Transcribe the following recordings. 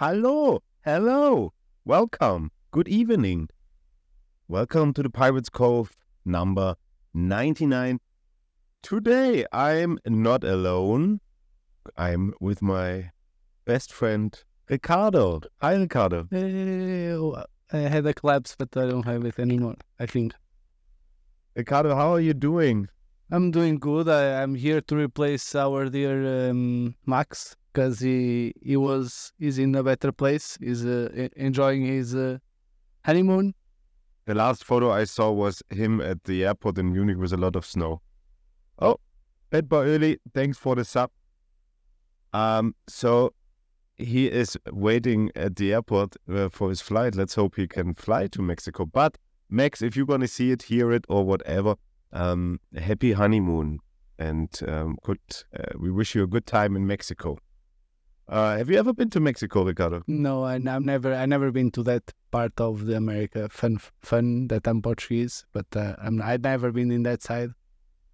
Hello, hello, welcome, good evening. Welcome to the Pirates Cove number 99. Today I'm not alone. I'm with my best friend Ricardo. Hi, Ricardo. I had a collapse, but I don't have it anymore. I think Ricardo, how are you doing? I'm doing good. I, I'm here to replace our dear um, Max because he he was he's in a better place. He's uh, enjoying his uh, honeymoon. The last photo I saw was him at the airport in Munich with a lot of snow. Oh, Boy Early, thanks for the sub. Um, so he is waiting at the airport uh, for his flight. Let's hope he can fly to Mexico. But Max, if you're gonna see it, hear it, or whatever, um, happy honeymoon, and um, good. Uh, we wish you a good time in Mexico. Uh, have you ever been to Mexico, Ricardo? No, I, I've never I never been to that part of the America. Fun fun that I'm Portuguese, but uh, I'm I've never been in that side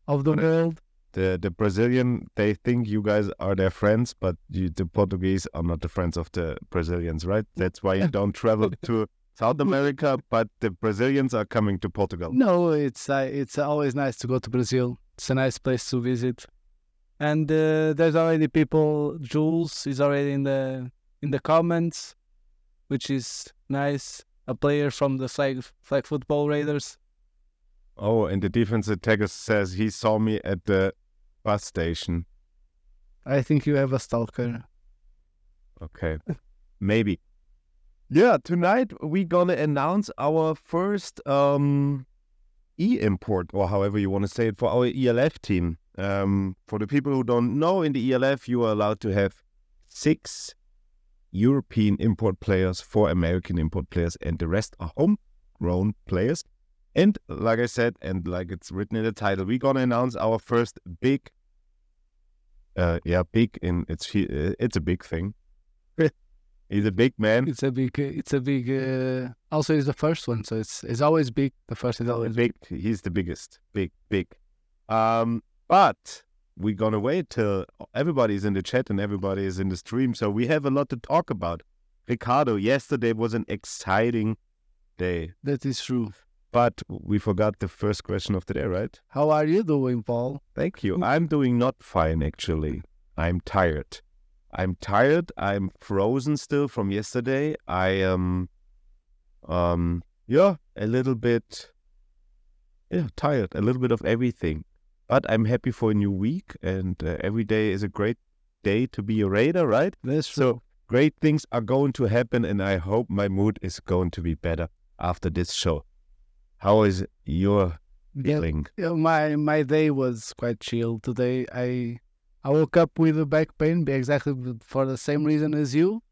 of the world. the the Brazilian they think you guys are their friends, but you, the Portuguese are not the friends of the Brazilians, right? That's why you don't travel to South America, but the Brazilians are coming to Portugal. No, it's uh, it's always nice to go to Brazil. It's a nice place to visit, and uh, there's already people. Jules is already in the in the comments, which is nice. A player from the flag flag football Raiders. Oh, and the defense attacker says he saw me at the bus station. I think you have a stalker. Okay, maybe. Yeah, tonight we gonna announce our first um e-import or however you want to say it for our ELF team. Um, for the people who don't know, in the ELF you are allowed to have six European import players, four American import players, and the rest are homegrown players. And like I said, and like it's written in the title, we're gonna announce our first big, uh, yeah, big in it's uh, it's a big thing. He's a big man. It's a big. It's a big. Uh, also, it's the first one, so it's it's always big. The first is always big. big. He's the biggest. Big, big. Um, but we're gonna wait till everybody's in the chat and everybody is in the stream, so we have a lot to talk about. Ricardo, yesterday was an exciting day, That is true. but we forgot the first question of the day, right? How are you doing, Paul? Thank you. I'm doing not fine actually. I'm tired. I'm tired. I'm frozen still from yesterday. I am um yeah, a little bit yeah, tired, a little bit of everything. But I'm happy for a new week and uh, every day is a great day to be a raider, right? That's So great things are going to happen and I hope my mood is going to be better after this show. How is your feeling? yeah, my my day was quite chill today. I I woke up with a back pain, exactly for the same reason as you.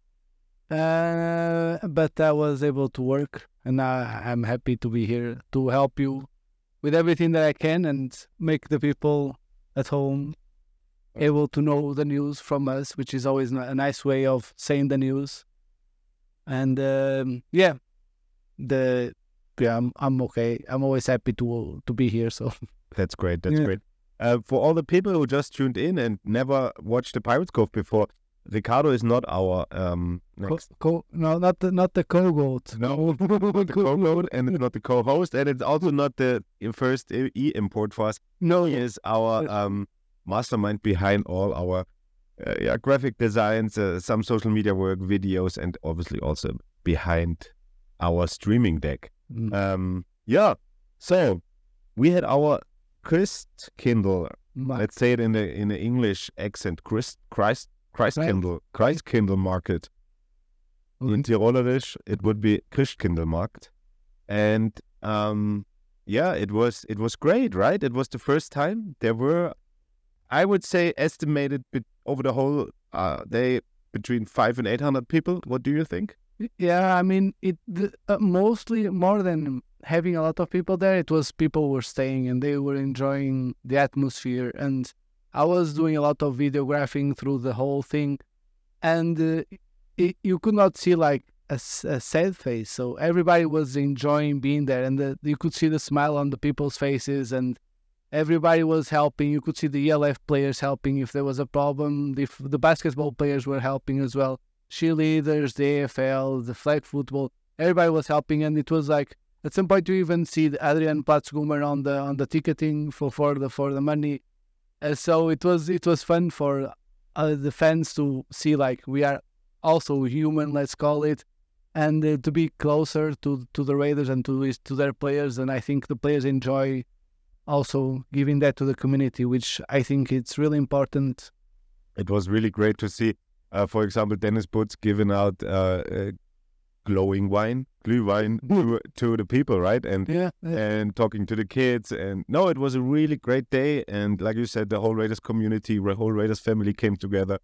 Uh, but I was able to work, and I, I'm happy to be here to help you with everything that I can and make the people at home able to know the news from us, which is always a nice way of saying the news. And um, yeah, the yeah, I'm, I'm okay. I'm always happy to to be here. So That's great. That's Yeah. great. Uh, for all the people who just tuned in and never watched the Pirates Cove before, Ricardo is not our um Co- next. co- no, not the not the co-goat. No, the co-host, and it's not the co-host, and it's also not the first e import for us. No, He is our um mastermind behind all our uh, yeah, graphic designs, uh, some social media work, videos, and obviously also behind our streaming deck. Mm, Um, yeah. So we had our Christ Kindle let's say it in the in the English accent, Christ Christ Christ Right. Kindle Christ Kindle Market. In okay. Tirolerisch, it would be Christkindlmarkt, and um, yeah, it was it was great, right? It was the first time there were, I would say, estimated over the whole uh, day between five and eight hundred people. What do you think? Yeah, I mean, it the, uh, mostly more than having a lot of people there. It was people were staying and they were enjoying the atmosphere, and I was doing a lot of videographing through the whole thing, and uh, it, you could not see like a, a sad face. So everybody was enjoying being there, and the, you could see the smile on the people's faces, and everybody was helping. You could see the ELF players helping if there was a problem. If the basketball players were helping as well. cheerleaders, the AFL, the flag football. Everybody was helping, and it was like at some point you even see Adrian Platzgummer on the on the ticketing for, for the for the money. Uh, so it was it was fun for uh, the fans to see like we are also human, let's call it, and uh, to be closer to to the Raiders and to to their players. And I think the players enjoy also giving that to the community, which I think it's really important. It was really great to see. Uh, for example, Dennis Putz giving out uh, uh, glowing wine, Glühwein to, to the people, right? And Yeah, yeah. and talking to the kids. And no, it was a really great day. And like you said, the whole Raiders community, the whole Raiders family came together.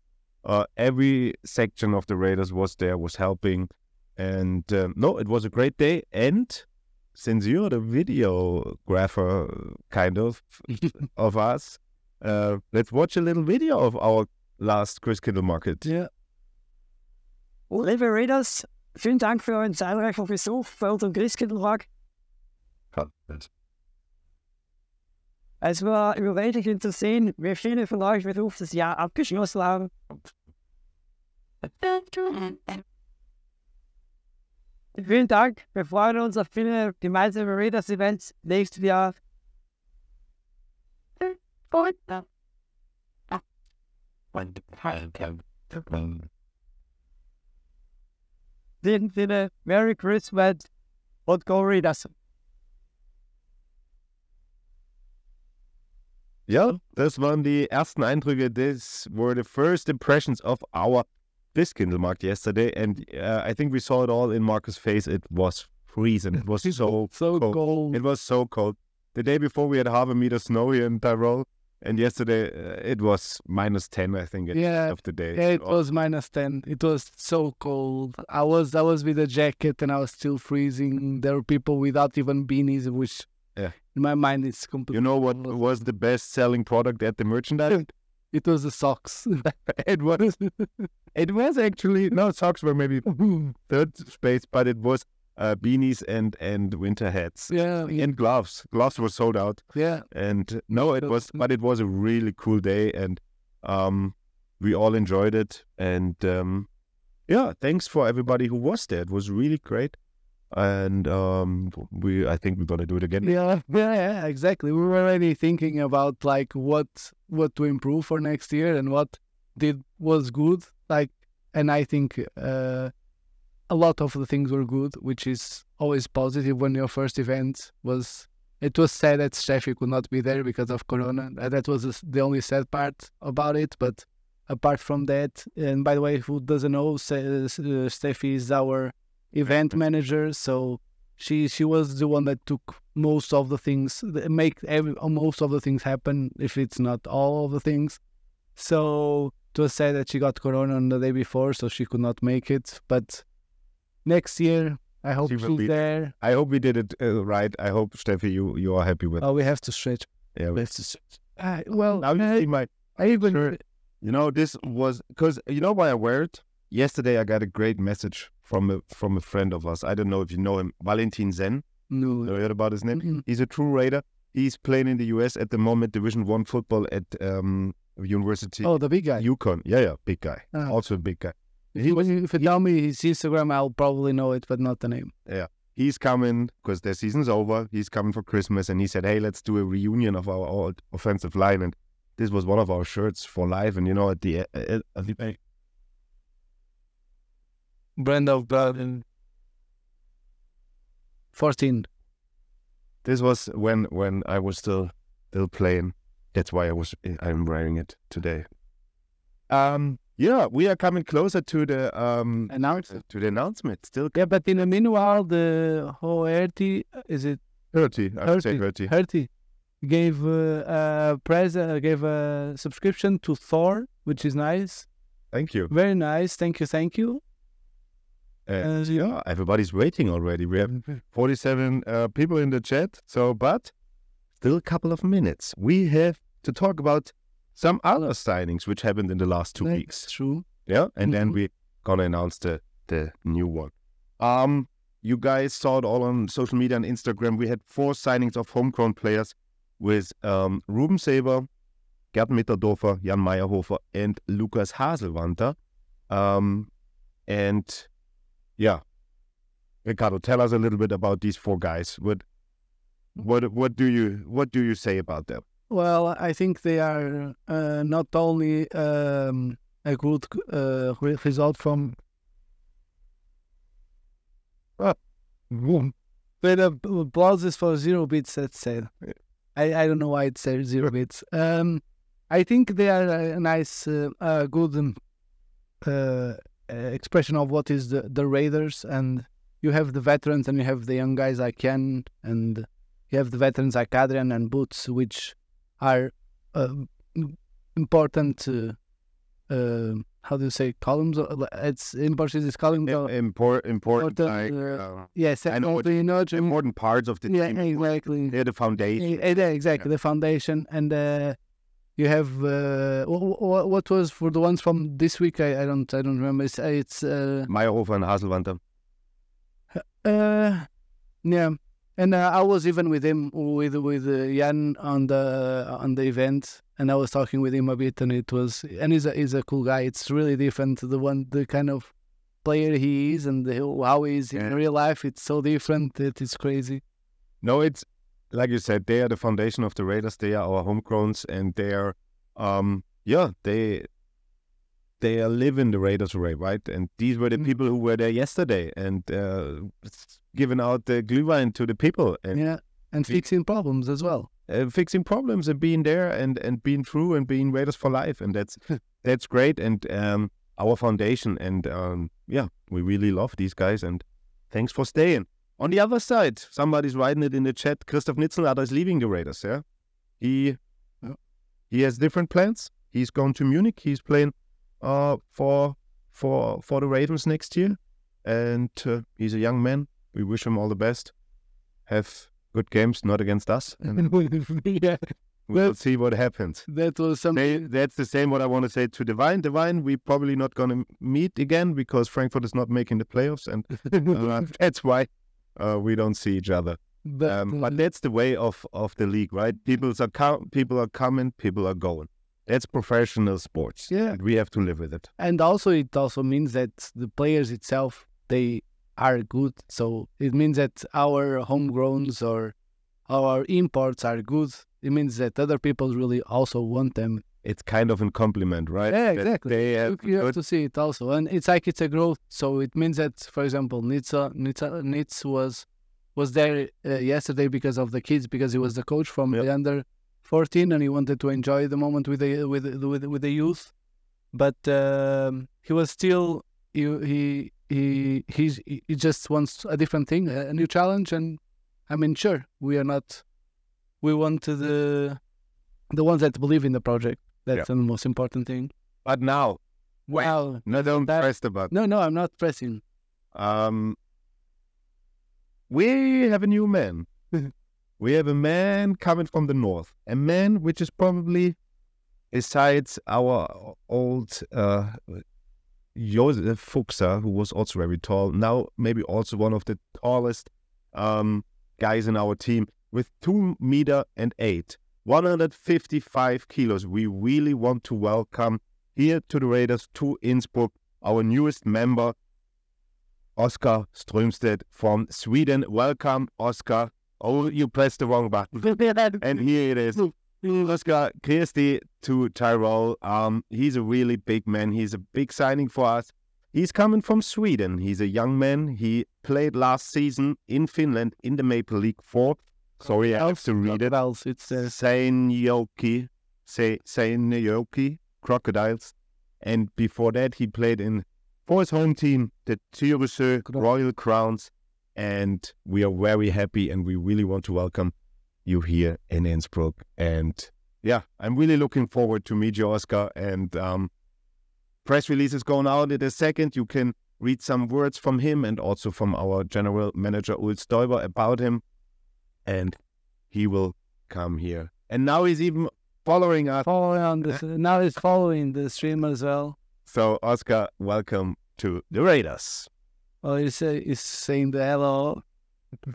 Uh, every section of the Raiders was there, was helping. And um, no, it was a great day. And since you're the videographer, kind of, of us, uh, let's watch a little video of our last Chris Kittle market. yeah. Liebe Raiders, vielen Dank für euren zahlreichen Besuch bei unserem Christkindltag. Es war überwältigend zu sehen, wie viele von euch Beruf das Jahr abgeschlossen haben. Vielen Dank. Wir freuen uns auf viele gemeinsame Raiders-Events nächstes Jahr. In diesem Sinne, Merry Christmas und Go Raiders. Ja, das waren die ersten Eindrücke. This were the first impressions of our Christkindlmarkt yesterday. And uh, I think we saw it all in Marcus' face. It was freezing. It was so So cold. cold. It was so cold. The day before, we had half a meter snow here in Tyrol. And yesterday, uh, it was minus 10, I think, at the Yeah, end of the day. Yeah, it Oh, was minus ten. It was so cold. I was I was with a jacket and I was still freezing. There were people without even beanies, which Yeah. in my mind it's completely. You know what was the best selling product at the merchandise? It was the socks. it was. It was actually no socks were maybe third space, but it was uh, beanies and and winter hats yeah, yeah, and gloves. Gloves were sold out, yeah. and no, it was. But it was a really cool day, and um, we all enjoyed it. And um, yeah, thanks for everybody who was there. It was really great, and um, we I think we're gonna do it again. Yeah, yeah, yeah, exactly. We were already thinking about like what what to improve for next year and what did was good. Like, and I think uh, a lot of the things were good, which is always positive when your first event was. It was sad that Steffi could not be there because of Corona. That was the only sad part about it. But apart from that, and by the way, who doesn't know, uh, Steffi is our event manager. So she she was the one that took most of the things make every uh, most of the things happen if it's not all of the things so it was said that she got corona on the day before so she could not make it but next year i hope She she's be- there I hope we did it uh, right. I hope Steffi, you you are happy with. oh we have to stretch yeah, we have to stretch uh, well now you I, see my I even Sure. You know, this was because you know why I wear it. Yesterday, I got a great message from a from a friend of us. I don't know if you know him, Valentin Senn. no You heard about his name? Mm-mm. He's a true Raider. He's playing in the US at the moment, Division One football at um, University oh the big guy UConn. Yeah, yeah, big guy. Ah. Also a big guy. If you, if you tell me his instagram i'll probably know it but not the name Yeah. He's coming because their season's over. He's coming for Christmas, and he said, "Hey, let's do a reunion of our old offensive line." And this was one of our shirts for life. And you know, at the at, at the brand of blood and 14 This was when when I was still still playing. That's why I was I'm wearing it today. Um yeah, we are coming closer to the um announced to the announcement. Still Yeah, but in the meanwhile, the Hoerty, is it 30, I would say 30. 30. Gave uh, a present, gave a subscription to Thor, which is nice. Thank you. Very nice. Thank you, thank you. Uh, Uh, yeah, everybody's waiting already. We have 47 uh, people in the chat. So, but still a couple of minutes. We have to talk about some other signings which happened in the last two That's weeks. True. Yeah, and then Mhm. we gonna announce the the new one. Um, you guys saw it all on social media and Instagram. We had four signings of homegrown players with um, Ruben Saber, Gerd Mitterdorfer, Jan Meyerhofer, and Lukas Haselwanter. Um, And yeah, Ricardo, tell us a little bit about these four guys. What what what do you what do you say about them? Well, I think they are uh, not only um, a good uh, result from. Uh, but uh, applauses for zero bits. Let's say. I, I don't know why it says zero bits. Um, I think they are a nice, uh, uh, good um, uh, expression of what is the, the Raiders. And you have the veterans and you have the young guys like Ken and you have the veterans like Adrian and Boots, which are uh, important. Uh, how do you say columns? It's important. It's columns. Im- import, important, important like, uh, yes, I know, you know important parts of the yeah, team. exactly. They're the foundation. Yeah, exactly, yeah. the foundation, and uh, you have uh, what, what, was for the ones from this week? I, I don't, I don't remember. It's, it's uh, Meyerhofer and Haselwanter. Uh, yeah, and uh, I was even with him with with uh, Jan on the on the event, and I was talking with him a bit, and it was and he's a he's a cool guy. It's really different the one the kind of player he is and the, how he is in yeah. real life. It's so different that it's crazy. No, it's like you said, they are the foundation of the Raiders. They are our homegrowns, and they are, um, yeah, they they are living the Raiders way, right? And these were the mm. people who were there yesterday and uh, giving out the glühwein to the people. And yeah, and fixing problems as well. Uh, fixing problems and being there and, and being true and being Raiders for life, and that's that's great. And um, our foundation, and um, yeah, we really love these guys. And thanks for staying. On the other side, somebody's writing it in the chat. Christoph Nitzelnader is leaving the Raiders. Yeah, he yeah. he has different plans. He's gone to Munich. He's playing uh, for for for the Ravens next year, and uh, he's a young man. We wish him all the best. Have good games, not against us. yeah. We'll see what happens. That was something. They, that's the same what I want to say to Divine. Divine, we're probably not going to meet again because Frankfurt is not making the playoffs, and uh, that's why uh, we don't see each other. But, um, but that's the way of, of the league, right? People are com- people are coming, people are going. That's professional sports. Yeah. we have to live with it. And also, it also means that the players itself, they are good. So it means that our homegrowns or our imports are good. It means that other people really also want them. It's kind of a compliment, right? Yeah, exactly. They have you, you have to see it also. And it's like it's a growth. So it means that, for example, Nitsa, Nitsa, Nitz was was there uh, yesterday because of the kids, because he was the coach from yep. the under 14 and he wanted to enjoy the moment with the with with, with the youth. But um, he was still he he he he's, he just wants a different thing a new challenge and i mean sure we are not we want the the ones that believe in the project. That's yeah. the most important thing. But now wow no don't that, press the button. No no i'm not pressing. Um we have a new man we have a man coming from the north, a man which is probably, besides our old uh, Josef Fuchser, who was also very tall, now maybe also one of the tallest um, guys in our team, with two meter and eight, 155 kilos. We really want to welcome here to the Raiders to Innsbruck our newest member, Oscar Strömstedt from Sweden. Welcome, Oscar. Oh, you pressed the wrong button. and here it is. Oscar Christie to Tyrol. Um, he's a really big man. He's a big signing for us. He's coming from Sweden. He's a young man. He played last season in Finland in the Maple League 4. Sorry, I have to read it. Else, it's uh... Seinäjoki, Seinäjoki Crocodiles. And before that, he played in for his home team, the Tyresö Royal Crowns and we are very happy and we really want to welcome you here in Innsbruck. And yeah, I'm really looking forward to meet you, Oscar. And um, press release is going out in a second. You can read some words from him and also from our general manager, Ulf Stoiber, about him. And he will come here. And now he's even following us. Following on the, now he's following the stream as well. So, Oscar, welcome to the Raiders. Say is saying the hello.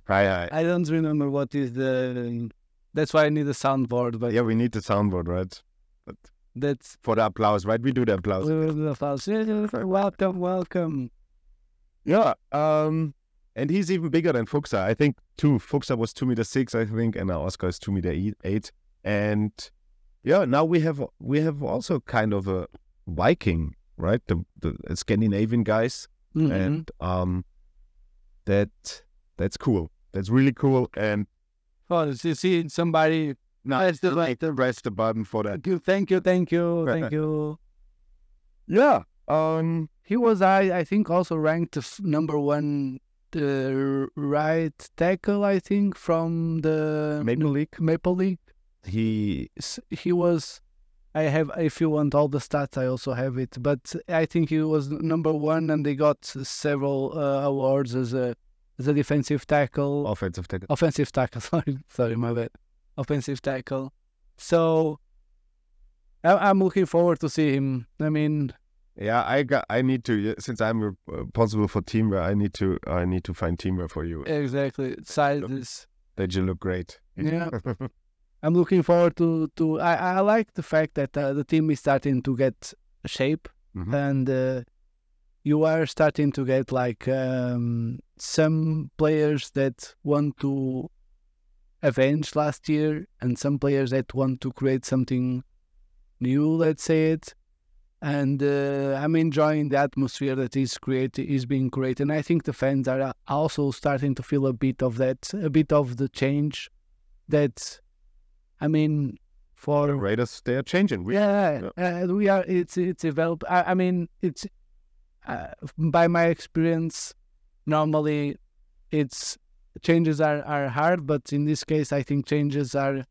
Hi, hi. I don't remember what is the. That's why I need a soundboard. But yeah, we need the soundboard, right? But that's for the applause, right? We do the applause. We do the applause. Welcome, welcome. Yeah. Um, and he's even bigger than Fuchsa. I think too. Fuchsa was two meter six, I think, and now Oscar is two meter eight. And yeah, now we have we have also kind of a Viking, right? The the Scandinavian guys, Mhm. and um, that that's cool. That's really cool. And Oh, you see somebody. now Press the button. press the button for that. Thank you, thank you, thank you, thank you. Yeah. Um. He was, I, I think, also ranked number one uh, right tackle. I think from the Maple League. Maple League. He He was. I have. If you want all the stats, I also have it. But I think he was number one, and they got several uh, awards as a as a defensive tackle. offensive tackle. offensive tackle. Sorry, sorry, my bad. Offensive tackle. So I, I'm looking forward to see him. I mean, Yeah, I got. I need to since I'm responsible for teamwear. I need to. I need to find teamwear for you. exactly. Size Look. That you look great. Yeah. I'm looking forward to to. I I like the fact that uh, the team is starting to get shape Mhm. and uh, you are starting to get like um, some players that want to avenge last year and some players that want to create something new let's say it and uh, i'm enjoying the atmosphere that is created is being created and i think the fans are uh, also starting to feel a bit of that a bit of the change that i mean for The Raiders, they are changing. We, yeah, uh, we are. It's it's developed. I, I mean, it's uh, by my experience. Normally, it's changes are, are hard, but in this case, I think changes are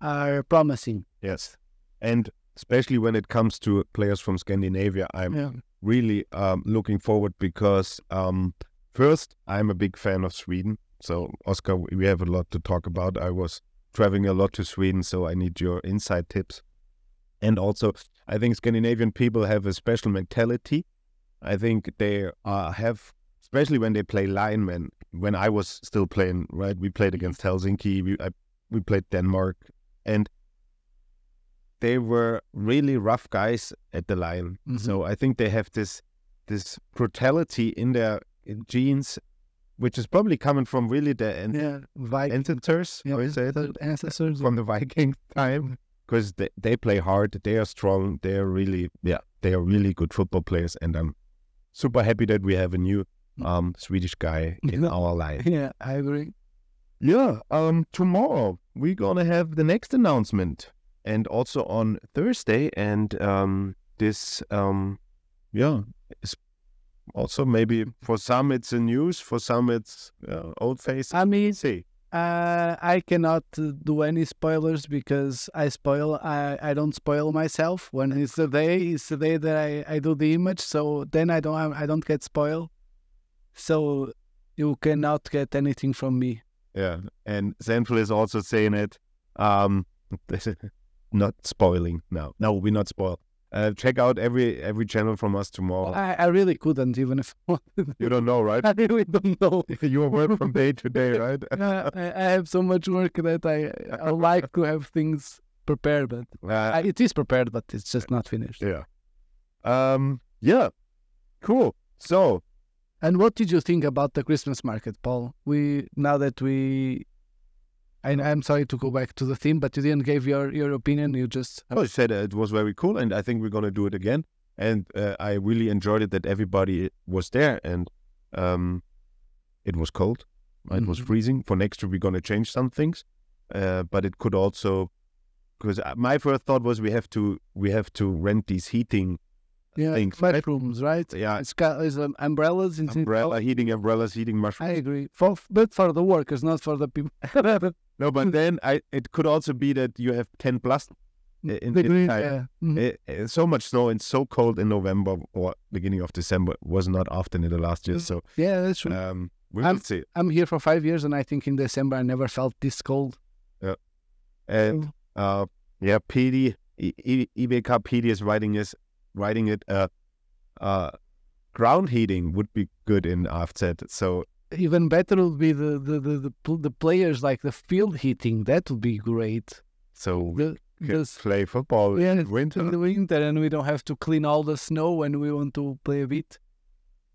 are promising. Yes, and especially when it comes to players from Scandinavia, I'm Yeah, really um, looking forward because um, first, I'm a big fan of Sweden. So, Oscar, we have a lot to talk about. I was traveling a lot to Sweden, so I need your inside tips. And also, I think Scandinavian people have a special mentality. I think they uh, have, especially when they play linemen. When I was still playing, right, we played against Helsinki, we I, we played Denmark, and they were really rough guys at the line. Mhm. So I think they have this this brutality in their genes, which is probably coming from really the yeah, Viking. ancestors, yeah, ancestors. from the Viking time, because they, they play hard, they are strong, they are really yeah, they are really good football players, and I'm super happy that we have a new um Swedish guy in Yeah. our line. Yeah, I agree. Yeah, um, tomorrow we're gonna have the next announcement, and also on Thursday, and um, this um, yeah, is also maybe for some it's a news, for some it's uh, old face. I mean, see, Uh, I cannot uh, do any spoilers because I spoil. I, I don't spoil myself when it's the day. It's the day that I, I do the image. So then I don't I don't get spoiled. So you cannot get anything from me. yeah, and Zenful is also saying it. Um, not spoiling now. No, we're not spoiled. Uh, check out every every channel from us tomorrow. I, I really couldn't even if I wanted. You don't know, right? I really don't know. you work from day to day, right? I, I have so much work that I I like to have things prepared, but Uh, I, it is prepared, but it's just not finished. Yeah. Um. Yeah. Cool. So And what did you think about the Christmas market, Paul? We now that we, I, I'm sorry to go back to the theme, but you didn't give your your opinion. You just I said uh, it was very cool, and I think we're gonna do it again. And uh, I really enjoyed it that everybody was there, and um, it was cold. It was Mhm. freezing. For next year, we're gonna change some things, uh, but it could also because my first thought was we have to we have to rent these heating yeah, Things, right? mushrooms, right? yeah It's got it's, um, umbrellas. In umbrella heating umbrellas heating mushrooms. I agree. For but for the workers, not for the people. No, but then I it could also be that you have ten plus in, in Degree, time. yeah. Mhm. Eh, eh, so much snow and so cold in November or beginning of December was not often in the last year. So yeah, that's true. um, we I'm- will see. I'm here for five years, and I think in December I never felt this cold. Yeah, And uh, yeah, PD E- E- EBK PD is writing is writing it. Uh, uh, ground heating would be good in AFZ. So Even better would be the the the, the, the players like the field heating. That would be great. so The, the play football Yeah, in in winter. the winter, and we don't have to clean all the snow when we want to play a bit.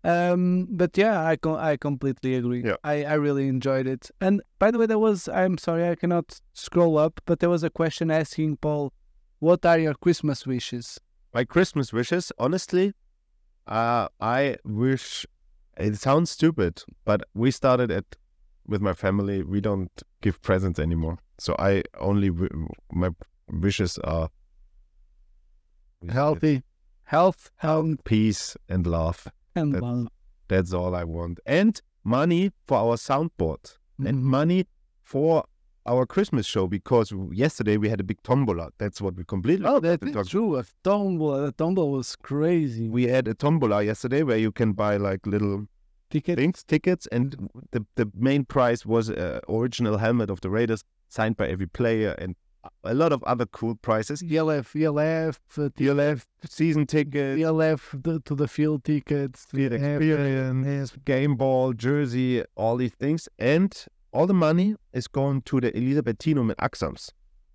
Um, but yeah, I com- I completely agree. Yeah. I, I really enjoyed it. And by the way, there was I'm sorry I cannot scroll up, but there was a question asking Paul, what are your Christmas wishes? My Christmas wishes, honestly, uh, I wish it sounds stupid, but we started at with my family. We don't give presents anymore, so I only my wishes are Healthy, health, health, peace and love. and That- love. That's all I want, and money for our soundboard, and Mhm. money for our Christmas show because yesterday we had a big tombola. That's what we completely. Oh, that forgot talk true. A tombola, the tombola was crazy. We had a tombola yesterday where you can buy like little Ticket. things, tickets, and the the main prize was a original helmet of the Raiders signed by every player and a lot of other cool prizes. ELF, ELF, uh, ELF season tickets, ELF the, to the field tickets. experience, game ball, jersey, all these things, and all the money is going to the Elisabethinum in Axams,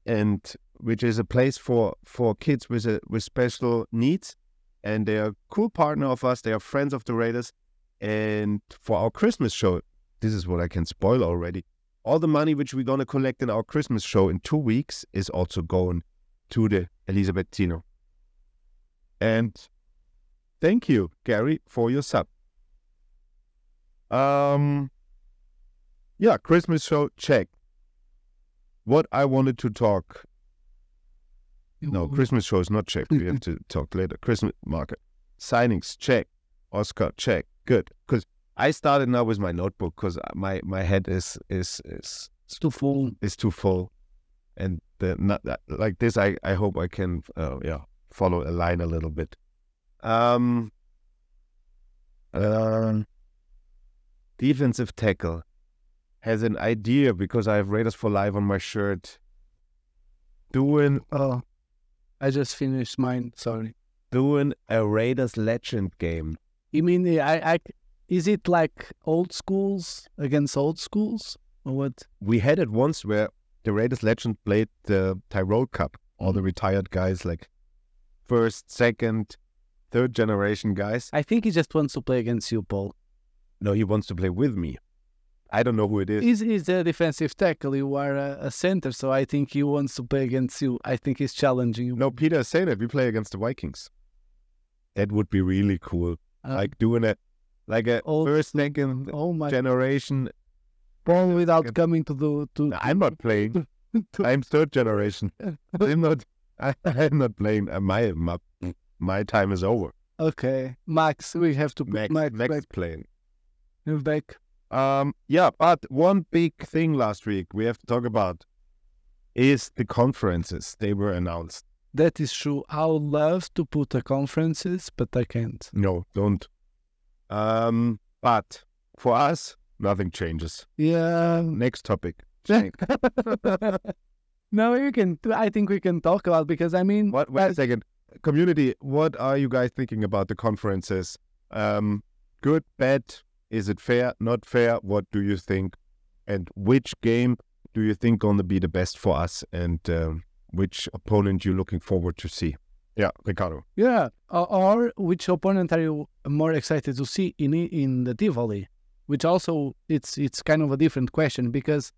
and which is a place for for kids with a, with special needs, and they are a cool partner of us. They are friends of the Raiders, and for our Christmas show, this is what I can spoil already. All the money which we're gonna collect in our Christmas show in two weeks is also going to the Elisabethino. And thank you, Gary, for your sub. Um, yeah, Christmas show check. What I wanted to talk. No, Christmas show is not checked. We have to talk later. Christmas market signings check. Oscar check. Good, because I started now with my notebook because my my head is is is It's too full. is too full, and the not that- like this. I I hope I can uh, yeah follow a line a little bit. Um. Um. defensive tackle has an idea because I have Raiders for Life on my shirt. Doing Oh, I just finished mine. Sorry. doing a Raiders legend game. You mean the- I, I? Is it like old schools against old schools or what? We had it once where the Raiders legend played the Tyrol Cup. All the mm. retired guys, like first, second, third generation guys. I think he just wants to play against you, Paul. No, he wants to play with me. I don't know who it is. He's, he's a defensive tackle. You are a, a center, so I think he wants to play against you. I think he's challenging you. No, Peter is saying that we play against the Vikings. That would be really cool. Uh, like doing a like a old first, second oh my generation. Born without Second- coming to the to. I'm not playing. I'm third generation. I'm not. I, I'm not playing. Uh, My my my time is over. Okay, Max, we have to Max, Max, Max playing. back. Um, yeah, but one big thing last week we have to talk about is the conferences. They were announced. That is true. I would love to put the conferences, but I can't. No, don't. Um, but for us, nothing changes. Yeah. Next topic. no, you can. I think we can talk about because I mean, What? Wait a uh, second. Community, what are you guys thinking about the conferences? Um, good, bad? Is it fair? Not fair? What do you think? And which game do you think gonna be the best for us? And um, which opponent you looking forward to see? Yeah, Ricardo. Yeah, or, or which opponent are you more excited to see in in the Tivoli? Which also it's it's kind of a different question because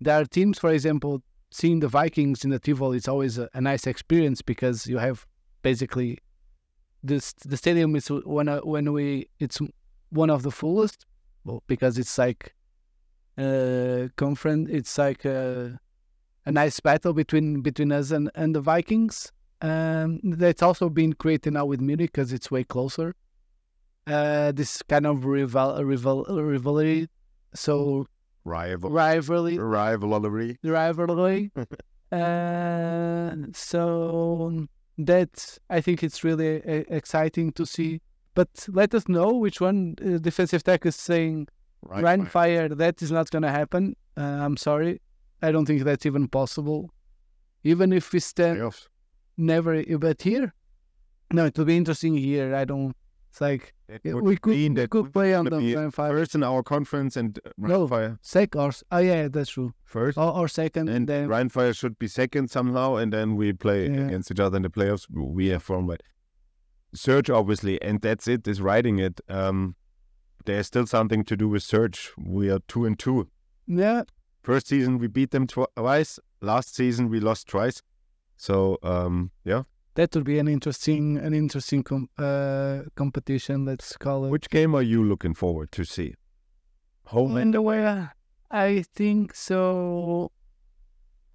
there are teams, for example, seeing the Vikings in the Tivoli is always a, a nice experience because you have basically this the stadium is when when we it's one of the fullest well, because it's like uh conference it's like a, a nice battle between between us and, and the Vikings um, that's also been created now with Munich because it's way closer. Uh, this kind of rival, rival, rivalry, so Rival. rivalry, Rivalry. rivalry. uh, so that I think it's really uh, exciting to see. But let us know which one uh, defensive tech is saying Right. Rhein Fire. That is not going to happen. Uh, I'm sorry, I don't think that's even possible. Even if we stand Playoffs. never but here no it will be interesting here i don't it's like yeah, we could, we could play on the Prime five First in our conference and uh, No. Rhein Fire sec or oh yeah that's true first. or, or second and then Ryan Fire should be second somehow, and then we play Yeah. against each other in the playoffs. We have formed. Surge obviously, and that's it. Is writing it. Um, there's still something to do with Surge. We are two and two. Yeah, First season we beat them twice. Last season we lost twice. So um, yeah. that would be an interesting an interesting com- uh, competition. Let's call it. Which game are you looking forward to see? Home and away. I think so.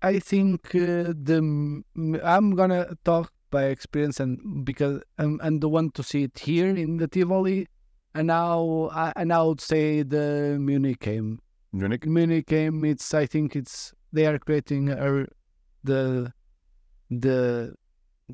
I think uh, the i'm gonna talk by experience and because I'm, I'm the one to see it here in the Tivoli, and now I, and I would say the Munich game. Munich. Munich game. It's I think it's they are creating a, the the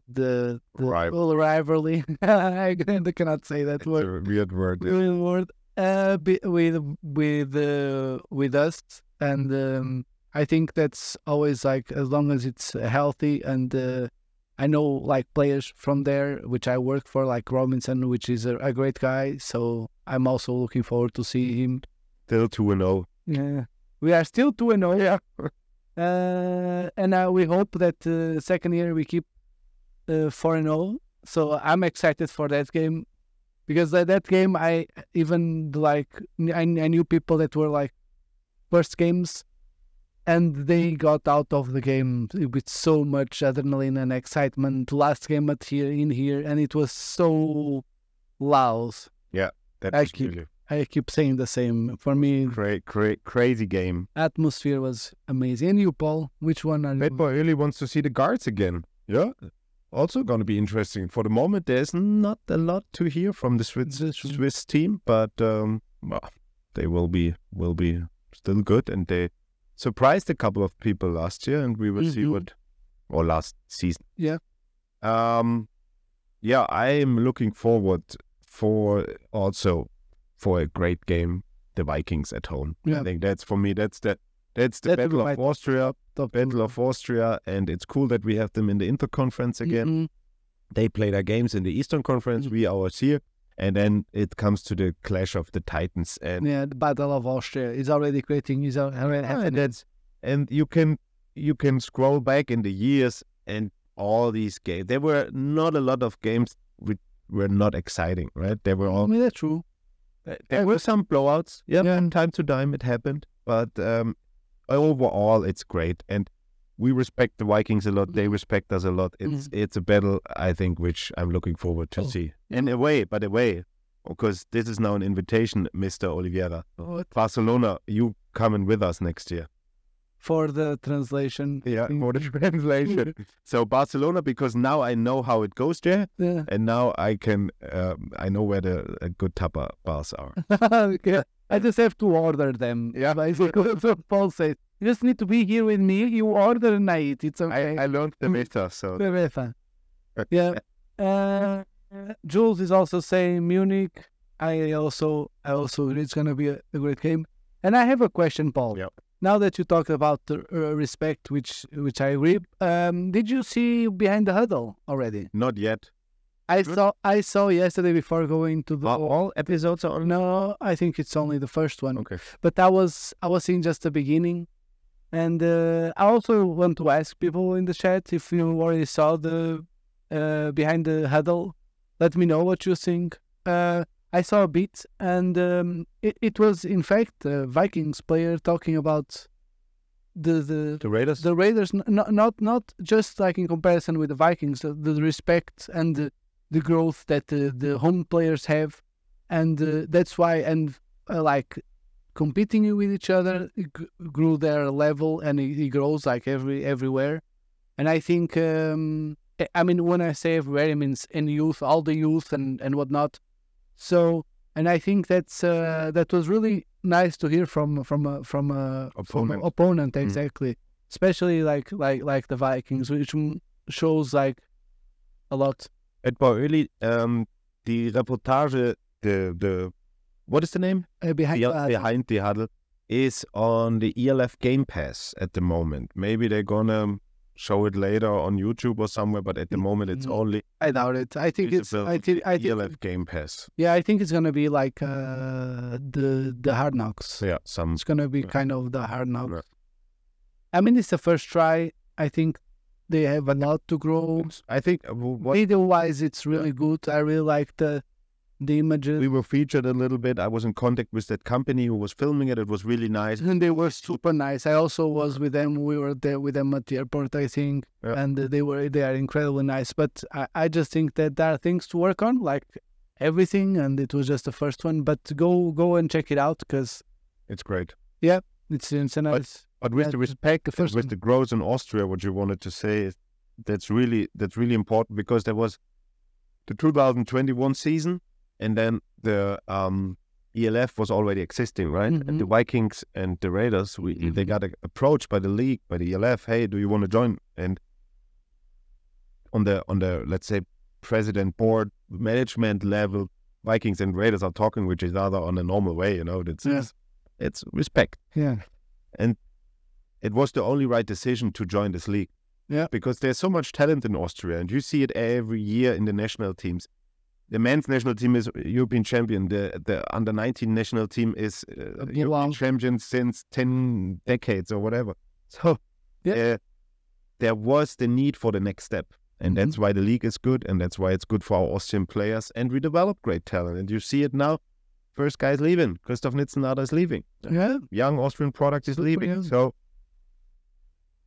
the, the Rival. rivalry. I cannot say that It's word a weird word. real word uh, with with uh, with us, and um, I think that's always like as long as it's healthy and uh, I know like players from there which I work for, like Robinson, which is a, a great guy. So I'm also looking forward to see him. Still two and oh. zero. Yeah, we are still two and zero. Yeah, uh, and uh, we hope that uh, second year we keep uh, four and zero. So I'm excited for that game because that, that game I even like I, I knew people that were like first games and they got out of the game with so much adrenaline and excitement last game at here in here and it was so loud That I keep- really i keep saying the same for me cra- cra- crazy game. atmosphere was amazing and you paul which one are you really wants to see the guards again. Yeah. Also going to be interesting. For the moment, there's not a lot to hear from the Swiss, Swiss team, but um, well, they will be will be still good, and they surprised a couple of people last year, and we will see Mhm. what or last season. Yeah. Um. Yeah, I am looking forward for also for a great game, the Vikings at home. Yeah. I think that's for me. That's the that's the That battle of Austria. the Battle of Austria, and it's cool that we have them in the Interconference again. Mhm. They play their games in the Eastern Conference, Mhm. we ours here, and then it comes to the clash of the Titans, and yeah the battle of austria is already creating is already Yeah, and happening. that's and you can you can scroll back in the years and all these games. There were not a lot of games which were not exciting, right? They were I all mean, that's true there were some blowouts. Yeah, Yeah. from time to time it happened, but um, overall it's great, and we respect the Vikings a lot. Mm-hmm. They respect us a lot. It's it's a battle I think which I'm looking forward to Oh, see. And away, but way, because this is now an invitation, Mister Oliveira. Barcelona, you coming with us next year? for the translation Yeah, for the translation. so Barcelona, because now I know how it goes there, Yeah. and now I can um, I know where the uh, good tapa bars are. okay. I just have to order them. Yeah. Basically, so Paul says, you just need to be here with me. You order and I eat. It's okay. I, I learned the Mm. meta, so Very, very fun. Yeah. Uh, Jules is also saying Munich. I also, I also, agree it's going to be a, a great game. And I have a question, Paul. Yep. Now that you talked about the uh, respect, which which I agree, um, did you see behind the huddle already? not yet. I Good. saw I saw yesterday before going to the. Are all episodes on? No, I think it's only the first one. Okay. But I was I was seeing just the beginning, and uh, I also want to ask people in the chat if you already saw the uh, behind the huddle. Let me know what you think. Uh, I saw a bit, and um, it, it was in fact a Vikings player talking about the the The Raiders. the Raiders, not not not just like in comparison with the Vikings, the, the respect and the, the growth that the, the home players have, and uh, that's why and uh, like competing with each other grew their level and it, it grows like every everywhere, and I think um, I- I mean when I say everywhere, it means in youth, all the youth and and whatnot. So and I think that's uh, that was really nice to hear from from a from a from Opponent. opponent Mm. exactly especially like like like the Vikings, which shows like a lot. It war really um, die Reportage, the the what is the name? Uh, behind the, that. behind the huddle is on the ELF Game Pass at the moment. Maybe they're gonna show it later on YouTube or somewhere, but at the moment it's only I doubt it. I think it's. I think. I think. ELF Game Pass. Yeah, I think it's gonna be like uh, the the hard knocks. Yeah, some It's gonna be Yeah. kind of the hard knocks. Yeah. I mean, it's the first try. I think they have a lot to grow. I think uh, what Video wise, it's really good. I really like the the images. We were featured a little bit. I was in contact with that company who was filming it. It was really nice. and they were super nice. I also was with them. We were there with them at the airport, I think, Yeah. and they were they are incredibly nice. But I, I just think that there are things to work on, like everything, and it was just the first one. But go go and check it out because It's great. it's it's a nice. But with yeah, the pack the first with one. the growth in Austria, what you wanted to say is that's really that's really important because there was the 2021 season, and then the um, ELF was already existing, right? And the Vikings and the Raiders, we they Mhm. got approached by the league, by the ELF. Hey, do you want to join? And on the on the let's say president board management level, Vikings and Raiders are talking with each other on a normal way. You know, it's Yeah. it's, it's respect Yeah, and it was the only right decision to join this league. Yeah. Because there's so much talent in Austria, and you see it every year in the national teams. The men's national team is European champion. The the under 19 national team is uh, European wow. champion since 10 decades or whatever. So Yeah. uh, there was the need for the next step. And that's Mm-hmm. why the league is good, and that's why it's good for our Austrian players. And we develop great talent. And you see it now. First guy's leaving. Christoph Nitzenada is leaving. yeah. Young Austrian product is leaving. So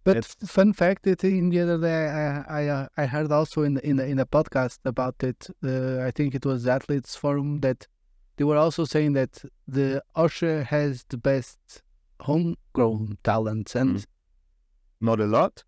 But It's- fun fact that in the other day I I, uh, I heard also in the, in the in a podcast about it. Uh, I think it was the athletes forum that they were also saying that the Austria has the best homegrown talent, and Mm. not a lot.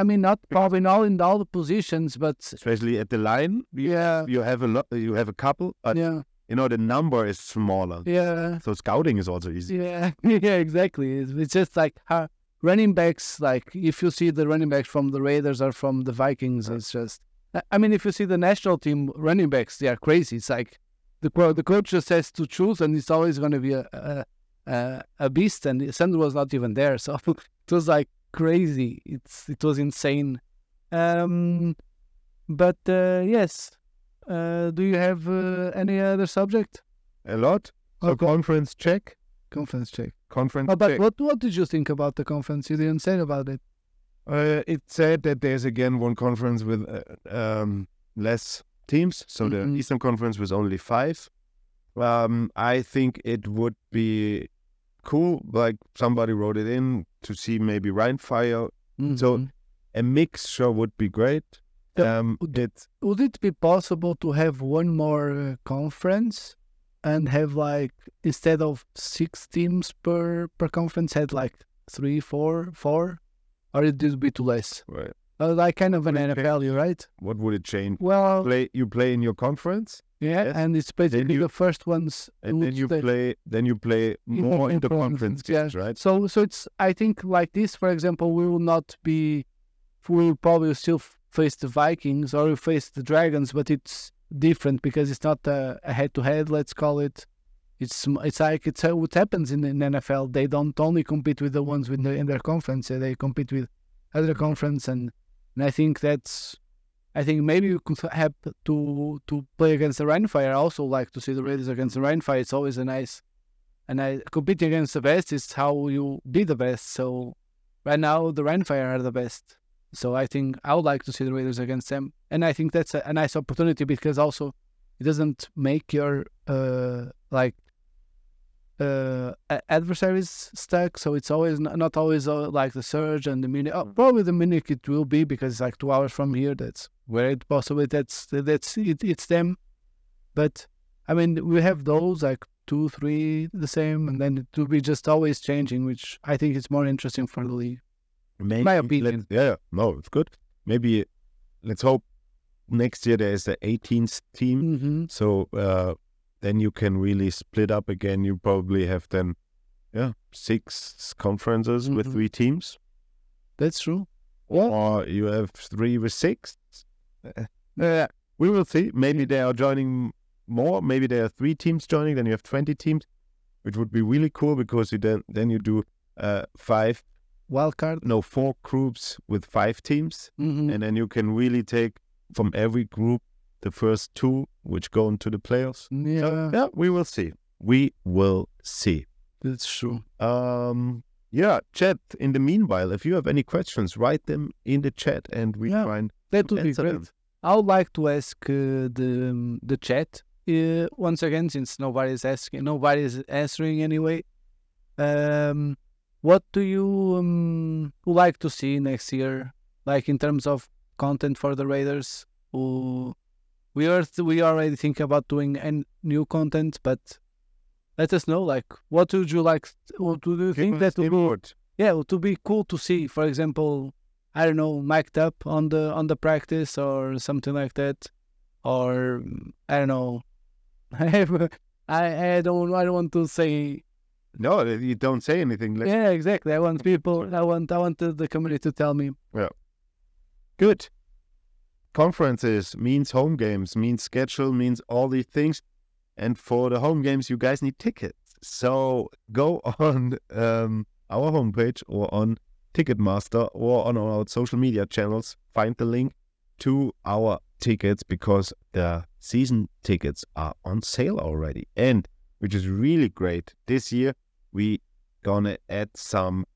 I mean not probably not in all the positions, but especially at the line. You, yeah, you have a lot. You have a couple, but yeah, you know the number is smaller. yeah, So scouting is also easy. yeah, yeah, exactly. It's, it's just like how running backs. Like if you see the running backs from the Raiders or from the Vikings, it's just. I- mean, if you see the national team running backs, they are crazy. It's like the the coach just has to choose, and it's always going to be a a, a a beast. And Sandro was not even there, so it was like crazy. It's it was insane. Um, but uh, yes. Uh, do you have uh, any other subject? A lot. Okay. conference check. Conference check. Conference Oh, but check. what what did you think about the conference? You didn't say about it. Uh, it said that there's again one conference with uh, um, less teams. So Mhm. the Eastern Conference was only five. Um, I think it would be cool. Like somebody wrote it in to see maybe Rhein Fire. So- Mhm. A mixture would be great. Um, would- it would it be possible to have one more uh, conference and have like instead of six teams per per conference, had like three, four, four, or it would be too less? right. Uh, like kind of an Would NFL, you right? what would it change? Well, Play you play in your conference. yeah, yes. and it's basically you- the first ones. and then you play then you play more in the conference games, right? So so it's I think like this, for example, we will not be we will probably still face the Vikings or face the Dragons, but it's different because it's not a, head-to-head. Let's call it. It's it's like it's how it happens in, in NFL. They don't only compete with the ones with the, in their conference. uh, They compete with other conference, and and I think that's. I think maybe you could have to to play against the Rhein Fire. I also like to see the Raiders against the Rhein Fire. It's always a nice and I competing against the best is how you be the best. So right now the Rhein Fire are the best. So I think I would like to see the Raiders against them, and I think that's a, a nice opportunity because also it doesn't make your uh like uh adversaries stuck. So it's always not, not always uh, like the Surge and the Munich. Oh, probably the Munich it will be because it's like two hours from here. That's where it possibly that's that's it, it's them, but I mean we have those like two, three the same, and then it will be just always changing, which I think is more interesting for the league. Maybe, My opinion. Yeah, no, it's good. Maybe let's hope next year there is the 18th team. Mm-hmm. So uh, then you can really split up again. You probably have then, yeah, six conferences with Mhm. three teams, That's true. or you have three with six. Uh, we will see. Maybe they are joining more. Maybe there are three teams joining. Then you have 20 teams, which would be really cool because you then then you do uh, five, Wild card. no, four groups with five teams. Mm-hmm. and then you can really take from every group the first two which go into the playoffs. yeah, So, yeah, we will see. We will see. that's true. Um, yeah, chat. In the meanwhile, if you have any questions, write them in the chat, and we Yeah. try and That would be great. them. I would like to ask uh, the um, the chat uh, once again, since nobody's asking, nobody's answering anyway. Um, what do you um, like to see next year, like in terms of content for the Raiders? Who we are we already think about doing an new content, but let us know. Like, what would you like? What do you think that would be? Yeah, it would be cool to see. For example, I don't know, mic'd up on the on the practice or something like that, or I don't know. I I don't I don't want to say. No, you don't say anything. Let- Yeah, exactly. I want people. I want I want the, the community to tell me. Yeah. Good. Conferences means home games, means schedule, means all these things. And for the home games, you guys need tickets. So go on um, our homepage or on Ticketmaster or on our social media channels. Find the link to our tickets because the season tickets are on sale already. And which is really great, this year we gonna add some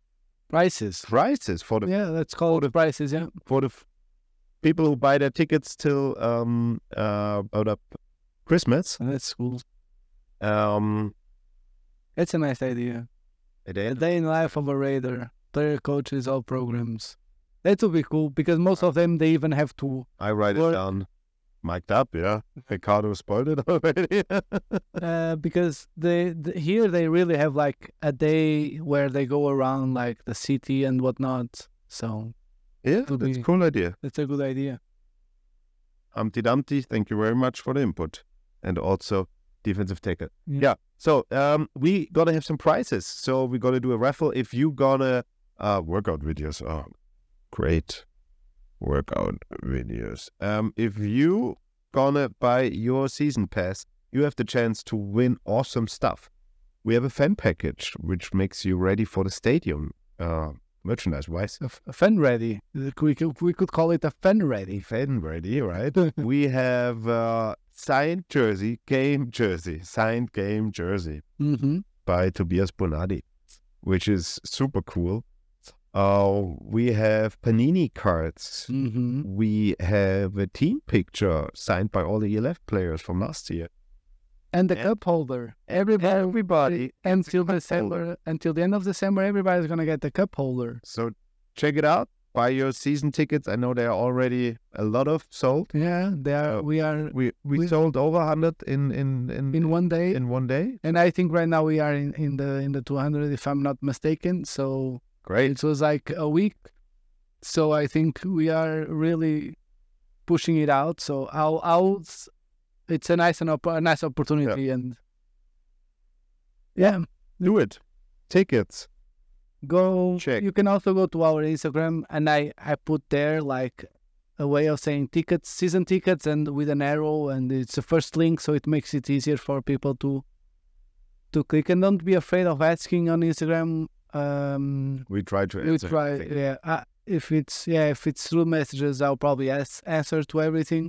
Prices. prices for the Yeah, let's call it prices. Yeah. for the f- people who buy their tickets till um uh about up Christmas. That's cool. Um, It's a nice idea. at A day in the life of a raider. Player coaches, all programs. That would be cool because most of them they even have to I write it down, mic'd up. Yeah, Ricardo spoiled it already. uh, because they, the here they really have like a day where they go around like the city and whatnot. So yeah, that's be- a cool idea. that's a good idea. Humpty Dumpty, thank you very much for the input, and also defensive tackle. Yeah. Yeah. So um, we gotta have some prizes. So we gotta do a raffle. If you gonna uh workout videos, oh, great workout videos. Um, if you gonna buy your season pass, you have the chance to win awesome stuff. We have a fan package which makes you ready for the stadium. Uh, merchandise wise, A, fan ready. We could, we could call it a fan ready. fan ready, right? we have uh, signed jersey, game jersey, signed game jersey. Mm-hmm. by Tobias Bonardi, which is super cool. Uh, we have Panini cards. Mm-hmm. We have a team picture signed by all the ELF players from last year. And the Yeah. cup holder. Everybody, Everybody. until holder. December, until the end of December, everybody's gonna get the cup holder. So check it out. Buy your season tickets. I know there are already a lot of sold. Yeah, they are. Oh. we are We we, We- sold over hundred in in in in one day, in one day. and I think right now we are in, in the in the 200, if I'm not mistaken. So Great. it was like a week. So I think we are really pushing it out. So I'll, I'll it's a nice an op- a nice opportunity, and yeah, Do it. Tickets. go Check. you can also go to our instagram and i i put there like a way of saying tickets season tickets and with an arrow and it's the first link so it makes it easier for people to to click and don't be afraid of asking on instagram um We try to we answer. try everything. yeah uh, if it's yeah if it's through messages i'll probably ask, answer to everything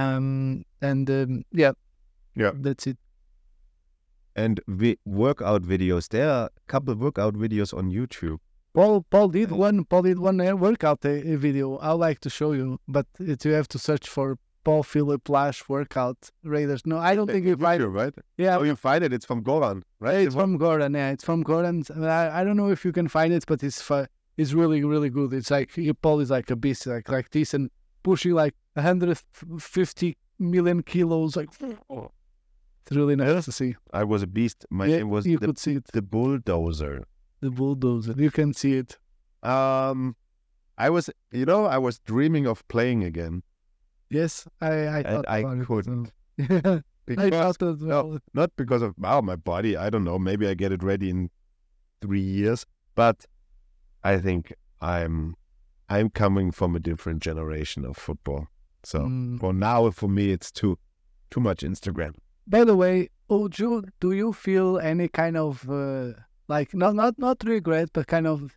um and um, yeah Yeah. that's it And vi- workout videos. There are a couple workout videos on YouTube. Paul Paul did one Paul did one workout uh, video. I'd like to show you, but it, you have to search for Paul Philip Lash workout Raiders. No, I don't think you find. YouTube, right? Yeah, Oh, you find it. It's from Goran, right? it's from Gordon. Yeah, it's from Gordon. I, I don't know if you can find it, but it's it's really really good. It's like Paul is like a beast, like like this, and pushing like 150 million kilos. Like it's really nice to see. I was a beast. My Yeah, name was you the, could see it. the bulldozer. The bulldozer. You can see it. Um, I was, you know, I was dreaming of playing again. Yes, I I thought I couldn't. Yeah. I Because, thought as well. not because of oh, my body. I don't know. Maybe I get it ready in three years. But I think I'm, I'm coming from a different generation of football. So Mm. for now, for me, it's too, too much Instagram. By the way, Oju, do you feel any kind of uh, like not not not regret, but kind of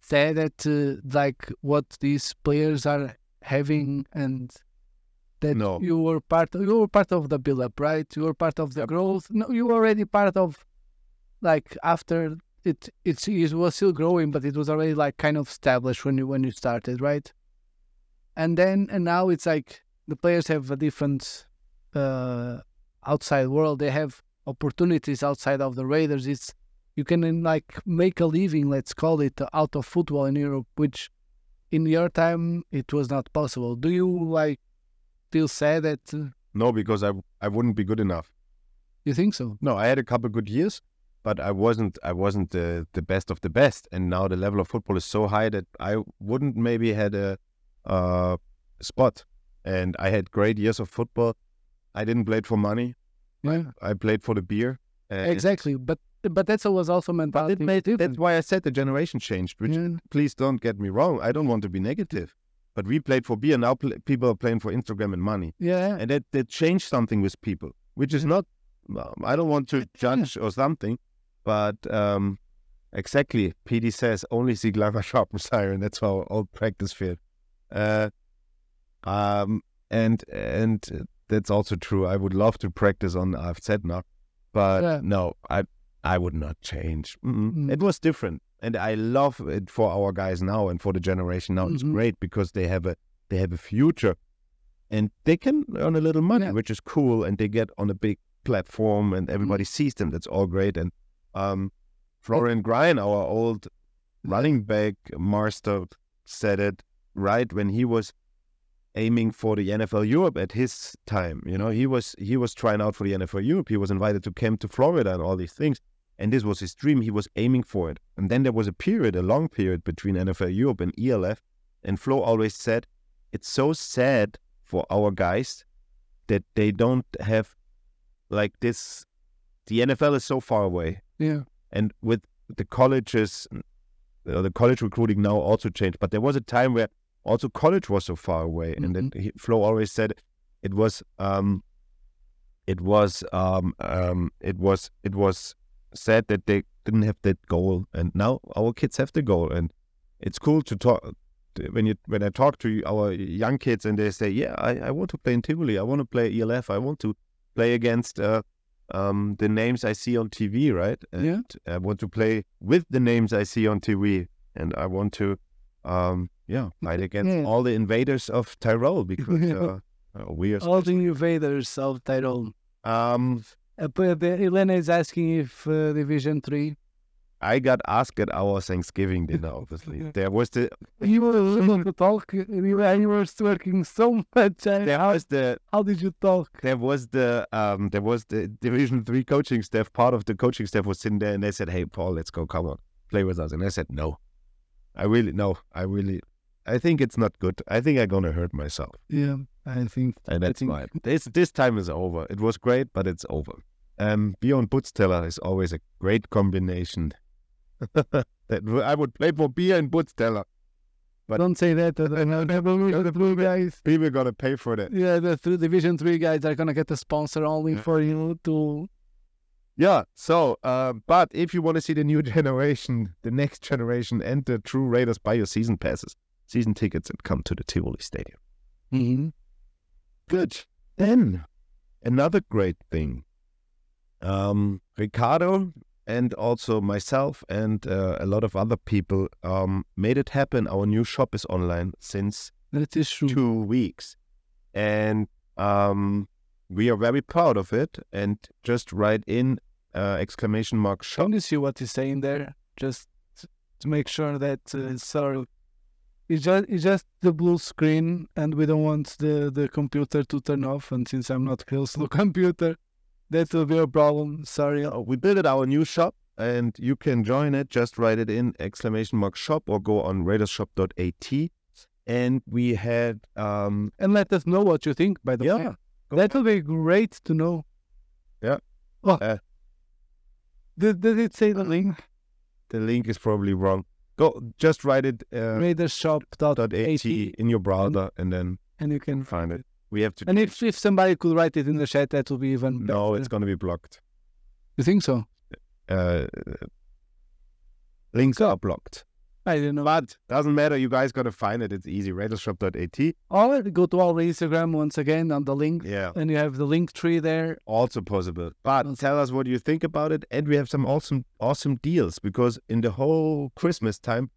sad that uh, like what these players are having and that No. you were part you were part of the build up, right? You were part of the Yep. growth. No, you were already part of like after it it's it was still growing, but it was already like kind of established when you when you started, right? and then and now it's like the players have a different uh, outside world. They have opportunities outside of the Raiders. It's you can like make a living, let's call it, out of football in Europe, which in your time it was not possible. Do you like still say that? Uh, no, because I I wouldn't be good enough. You think so? No, I had a couple good years, but I wasn't I wasn't the the best of the best. And now the level of football is so high that I wouldn't maybe had a uh, spot. And I had great years of football. I didn't play it for money. Yeah. I played for the beer. exactly, but but that's was also mentality. Made, that's why I said the generation changed. Which yeah. please don't get me wrong. I don't want to be negative, but we played for beer. Now pl- people are playing for Instagram and money. Yeah, and that that changed something with people, which is not. I don't want to judge or something, but um, exactly. PD says only see glamour sharpens iron. That's our old practice field. Uh, um, and and that's also true. I would love to practice on I've said now, but yeah. no, I I would not change. Mm. It was different, and I love it for our guys now and for the generation now. Mm-hmm. It's great because they have a they have a future, and they can earn a little money, yeah. which is cool, and they get on a big platform, and everybody mm. sees them. That's all great. And um, Florian Grine, our old running back master, said it right when he was aiming for the NFL Europe at his time. You know, he was he was trying out for the NFL Europe. He was invited to camp to Florida and all these things. And this was his dream. He was aiming for it. And then there was a period, a long period between NFL Europe and ELF. And Flo always said, it's so sad for our guys that they don't have like this. The NFL is so far away. Yeah. And with the colleges, uh, the college recruiting now also changed. But there was a time where also college was so far away, mm-hmm. and then Flo always said it was um, it was um, um, it was it was said that they didn't have that goal, and now our kids have the goal, and it's cool to talk when you when I talk to our young kids and they say, yeah, I, I want to play in Tivoli, I want to play ELF, I want to play against uh, um, the names I see on TV, right? And yeah. I want to play with the names I see on TV, and I want to um, yeah, fight against yeah. all the invaders of Tyrol because uh, uh, we are all the invaders of Tyrol. Um, uh, Elena is asking if uh, Division Three. I got asked at our Thanksgiving dinner. Obviously, there was the you were able to talk. You were, you were working so much. There was the. How did you talk? There was the um. There was the Division Three coaching staff. Part of the coaching staff was sitting there, and they said, "Hey, Paul, let's go. Come on, play with us." And I said, "No, I really no. I really I think it's not good. I think I'm gonna hurt myself. Yeah, I think. That's I think... This this time is over. It was great, but it's over. Um, Bjorn Butzteller is always a great combination. that I would play for beer and Butzteller. But don't say that. Uh, the blue guys. People gonna pay for that. Yeah, the th- Division Three guys are gonna get a sponsor only for you to. Yeah. So, uh, but if you want to see the new generation, the next generation, and the true Raiders, buy your season passes season tickets and come to the Tivoli Stadium. Mm-hmm. Good. Then another great thing. Um, Ricardo and also myself and uh, a lot of other people um, made it happen. Our new shop is online since that is true. two weeks, and um, we are very proud of it. And just write in uh, exclamation mark shop. Can you see what he's saying there? Just to make sure that uh, sorry it's just it's just the blue screen, and we don't want the the computer to turn off. And since I'm not close to the computer, that will be a problem. Sorry. Oh, we built our new shop, and you can join it. Just write it in exclamation mark shop or go on raidershop.at. And we had um and let us know what you think. By the yeah, way, that will be great to know. Yeah. Oh. Uh, did, did it say the link? The link is probably wrong. Go just write it uh, raidershop.at in your browser and then and you can find it. We have to. And if, if somebody could write it in the chat, that would be even. No, better. it's going to be blocked. You think so? Uh, links are blocked. I don't know. But doesn't matter. You guys got to find it. It's easy. Raidershop.at. Or go to our Instagram once again on the link. Yeah. And you have the link tree there. Also possible. But tell us what you think about it. And we have some awesome, awesome deals because in the whole Christmas time,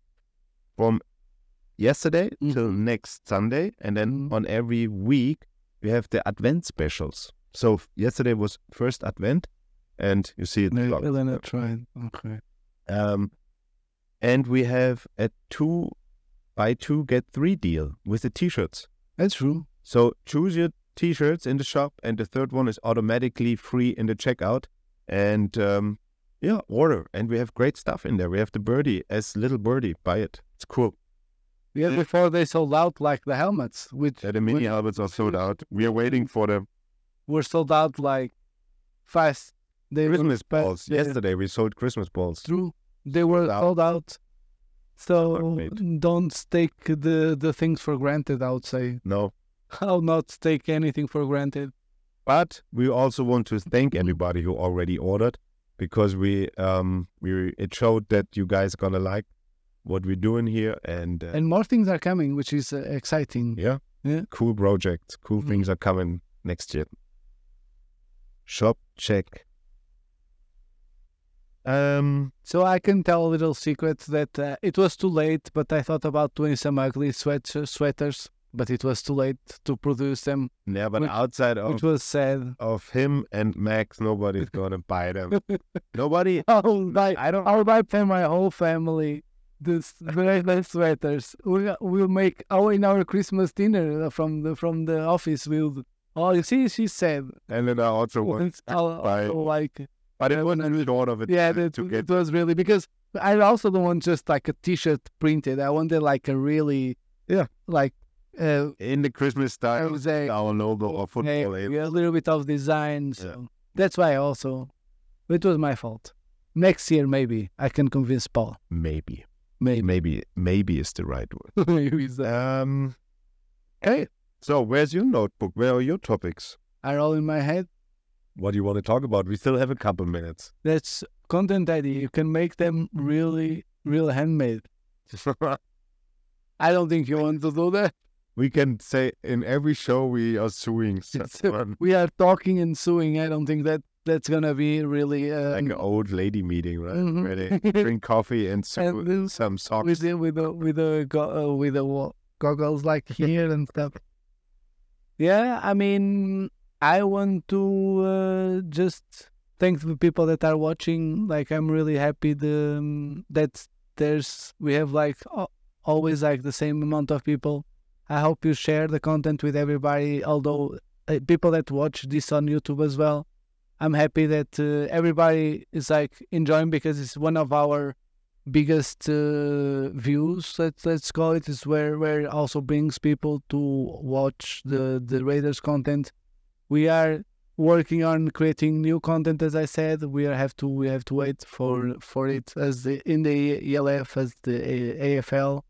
from yesterday till Mhm. next Sunday, and then Mhm. on every week we have the Advent specials. So yesterday was first Advent, and you see it. No, blocked. Elena tried. Okay. Um, and we have a two buy two get three deal with the t-shirts. That's true. So choose your t-shirts in the shop, and the third one is automatically free in the checkout. And um, yeah, order. And we have great stuff in there. We have the birdie as little birdie. Buy it. It's cool. Yeah, Yeah. before they sold out like the helmets, which Yeah, the mini which helmets are sold out. We are waiting for the were sold out like fast. They Christmas but- balls. yeah. Yesterday we sold Christmas balls. True. They were sold out. So mate. don't take the the things for granted. I would say. No, I'll not take anything for granted. but we also want to thank everybody who already ordered because we um we it showed that you guys gonna like what we're doing here and, uh, And more things are coming, which is uh, exciting. yeah, Yeah. cool projects, cool Mhm. things are coming next year. Shop check. Um, So I can tell a little secret that uh, it was too late, but I thought about doing some ugly sweat sweaters, but it was too late to produce them, yeah, but Which- outside which was sad. of him and Max, nobody's gonna buy them. Nobody. I'll buy, I don't. I'll buy for my whole family this nice sweaters. We will make our in our Christmas dinner from the from the office. We'll oh you see she said And then I also want, I'll, I'll like but it wasn't short of it. yeah to, that, to it was really because I also don't want just like a T-shirt printed. I wanted like a really Yeah. like uh in the Christmas style. Jose, Our logo or football. yeah, label. a little bit of design. So that's why also it was my fault. Next year maybe I can convince Paul. Maybe. Maybe Maybe. Maybe is the right word. maybe uh, Um. Hey. So where's your notebook? Where are your topics? are all in my head. What do you want to talk about? We still have a couple minutes. That's content idea. You can make them really, real handmade. I don't think you want to do that. we can say in every show we are suing. We are talking and suing. I don't think that that's gonna be really um, like an old lady meeting, right? Mhm. Where they drink coffee and sue And some socks. with the with the with the go- uh, with the goggles like here and stuff. Yeah, I mean, I want to uh, just thank the people that are watching. Like, I'm really happy the um, that there's we have like al- always like the same amount of people. I hope you share the content with everybody. Although uh, people that watch this on YouTube as well, I'm happy that uh, everybody is like enjoying because it's one of our biggest uh, views let's let's call it. it is where where it also brings people to watch the the raiders content we are working on creating new content as i said we are have to we have to wait for for it as the in the elf as the A- afl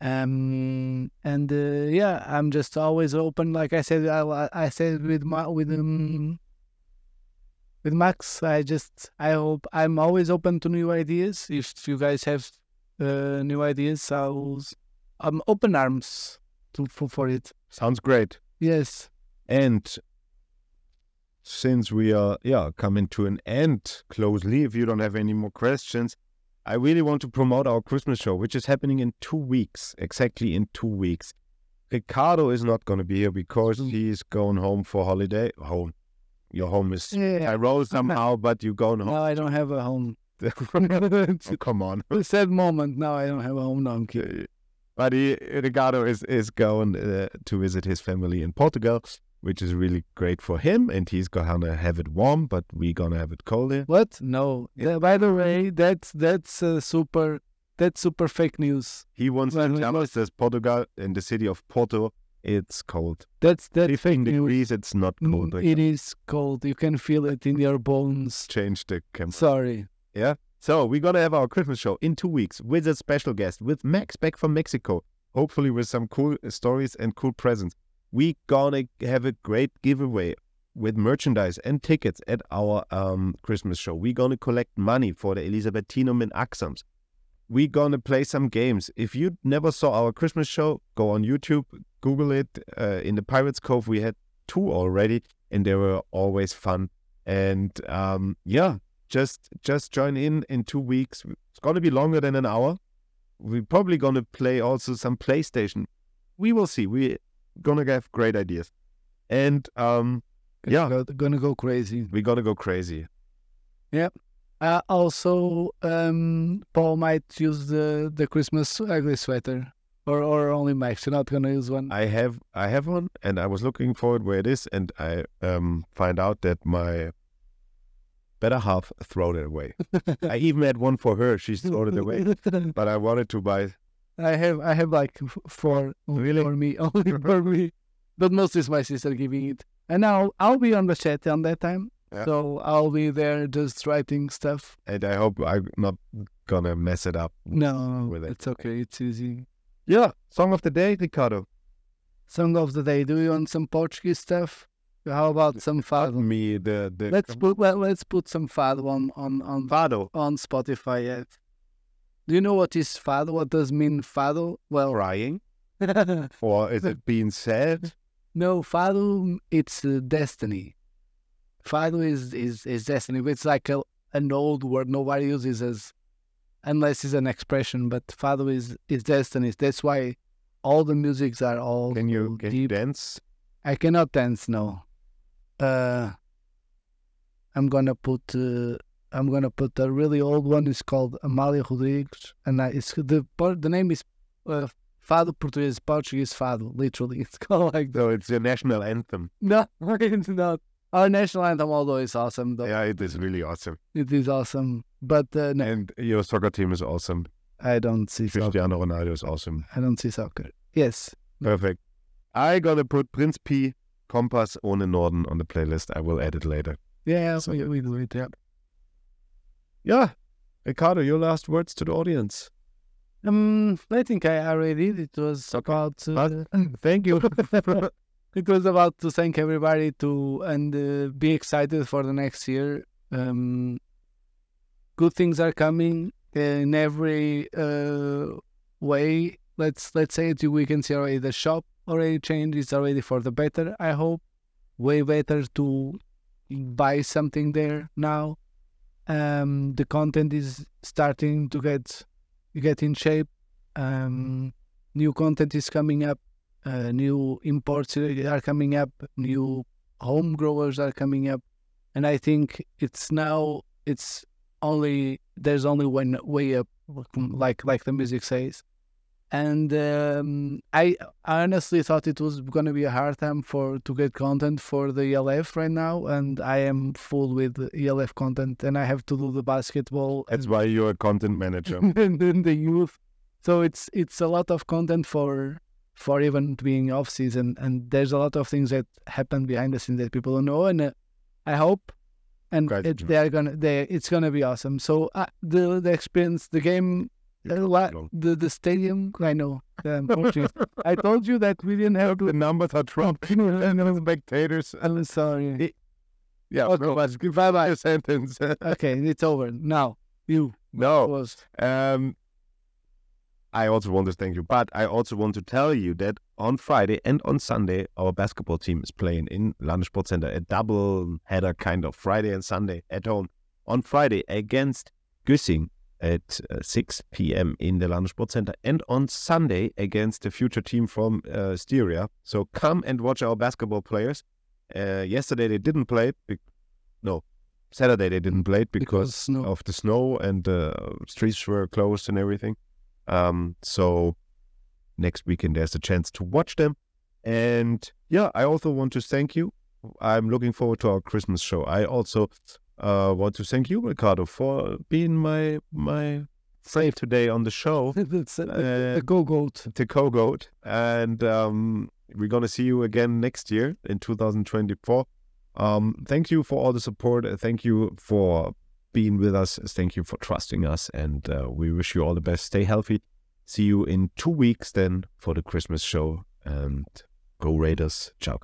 um and uh, yeah i'm just always open like i said i, I said with my with um, with Max, I just I hope I'm always open to new ideas. If you guys have uh, new ideas, I'll I'm open arms to for, for it. Sounds great. Yes, And since we are yeah coming to an end closely, if you don't have any more questions, I really want to promote our Christmas show, which is happening in two weeks, exactly in two weeks. Ricardo is not going to be here because he's going home for holiday. Home, your home is yeah. Tyrol somehow, but you're going home. I don't have a home. oh, come on. a sad moment. Now I don't have a home. No, kidding. But he, Ricardo is is going uh, to visit his family in Portugal, which is really great for him, and he's gonna have it warm, but we're gonna have it cold here. What? No. Yeah, by the way, that's that's uh, super. That's super fake news. He wants Well, to tell us that Portugal, in the city of Porto, it's cold. That's 15 fake news. degrees, it's not cold. Like, It is cold. You can feel it in your bones. change the camera. Sorry. Yeah. So we're gonna have our Christmas show in two weeks with a special guest, with Max back from Mexico. Hopefully with some cool stories and cool presents. We gonna have a great giveaway with merchandise and tickets at our um, Christmas show. We're gonna collect money for the Elisabethinum in Axams. we gonna play some games. If you never saw our Christmas show, go on YouTube, Google it. Uh, in the Pirates Cove, we had two already, and they were always fun. And um, yeah, just just join in in two weeks. It's gonna be longer than an hour, we're probably gonna play also some PlayStation. We will see. We're gonna have great ideas, and um, yeah, Go- gonna go crazy. we're gonna go crazy. Yeah. Uh, also, um, Paul might use the the Christmas ugly sweater, or or only Max. You're not gonna use one. I have I have one, and I was looking for it where it is, and I um find out that my better half thrown it away. I even had one for her. She's thrown it away, but I wanted to buy. I have I have like four Really? for me, only uh-huh. for me. But most is my sister giving it, and now I'll be on the chat on that time, Yeah. so I'll be there just writing stuff. And I hope I'm not gonna mess it up. No, With it. it's okay. It's easy. Yeah, song of the day, Ricardo. Song of the day. Do you want some Portuguese stuff? How about some fado? Me, the the Let's put let, let's put some fado on on on Fado on Spotify. Yet. Do you know what is fado? What does mean fado? Well, crying, or is it being sad? no, fado. It's uh, destiny. Fado is is is destiny. It's like a, an old word nobody uses as unless it's an expression. But fado is is destiny. That's why all the musics are all Can you can you deep. dance? I cannot dance. No. Uh, I'm gonna put. Uh, I'm gonna put a really old one. It's called Amália Rodrigues, and I, it's the the name is uh, Fado Português, Portuguese Fado. Literally, it's called like that. No, it's your national anthem. No, it's not. Our national anthem, although it's awesome, though Yeah, it is really awesome. it is awesome. But uh, no, And your soccer team is awesome. I don't see soccer. Cristiano Ronaldo is awesome. I don't see soccer. Yes, Perfect. I gonna put Prinz Pi, Kompass ohne Norden on the playlist. I will add it later. yeah, So- we, we do it. Yeah. Yeah, Ricardo, your last words to the audience. Um, I think I already did. It was about. Uh, Thank you. it was about to thank everybody to and uh, be excited for the next year. Um, good things are coming in every uh, way. Let's let's say it. We can see already the shop already changed. It's already for the better. I hope way better to buy something there now. Um, the content is starting to get get in shape. Um, new content is coming up uh, new imports are coming up, new home growers are coming up, and I think it's now it's only there's only one way up, like like the music says. And um, I I honestly thought it was going to be a hard time for to get content for the ELF right now, and I am full with ELF content, and I have to do the basketball That's why you're a content manager. and then the youth. So it's it's a lot of content for for even being off season, and there's a lot of things that happen behind the scenes that people don't know, and uh, I hope, and it, they're gonna they it's gonna be awesome. So uh, the the experience, the game, the the, stadium, I know. Um. I told you that we didn't have the numbers are dropped. and the spectators. I'm sorry. Yeah, Okay, no, but bye bye. sentence. Okay, it's over now. You no. was Um, I also want to thank you, but I also want to tell you that on Friday and on Sunday, our basketball team is playing in Landesport Center, a double header kind of Friday and Sunday at home. On Friday against Güssing at uh, 6 p.m. in the Landesport Center, and on Sunday against the future team from uh, Styria. So come and watch our basketball players. Uh, yesterday they didn't play. Be- no, Saturday they didn't play because, Because of the snow and the streets were closed and everything. Um, so next weekend there's a chance to watch them. And yeah, I also want to thank you. I'm looking forward to our Christmas show. I also uh, want to thank you, Ricardo, for being my my friend today on the show, it's a, Uh, a go goat. the go goat. And um, we're gonna see you again next year in 2024. Um, thank you for all the support. Uh, Thank you for being with us. Thank you for trusting us. And uh, we wish you all the best. Stay healthy. See you in two weeks then for the Christmas show. And go Raiders. Ciao.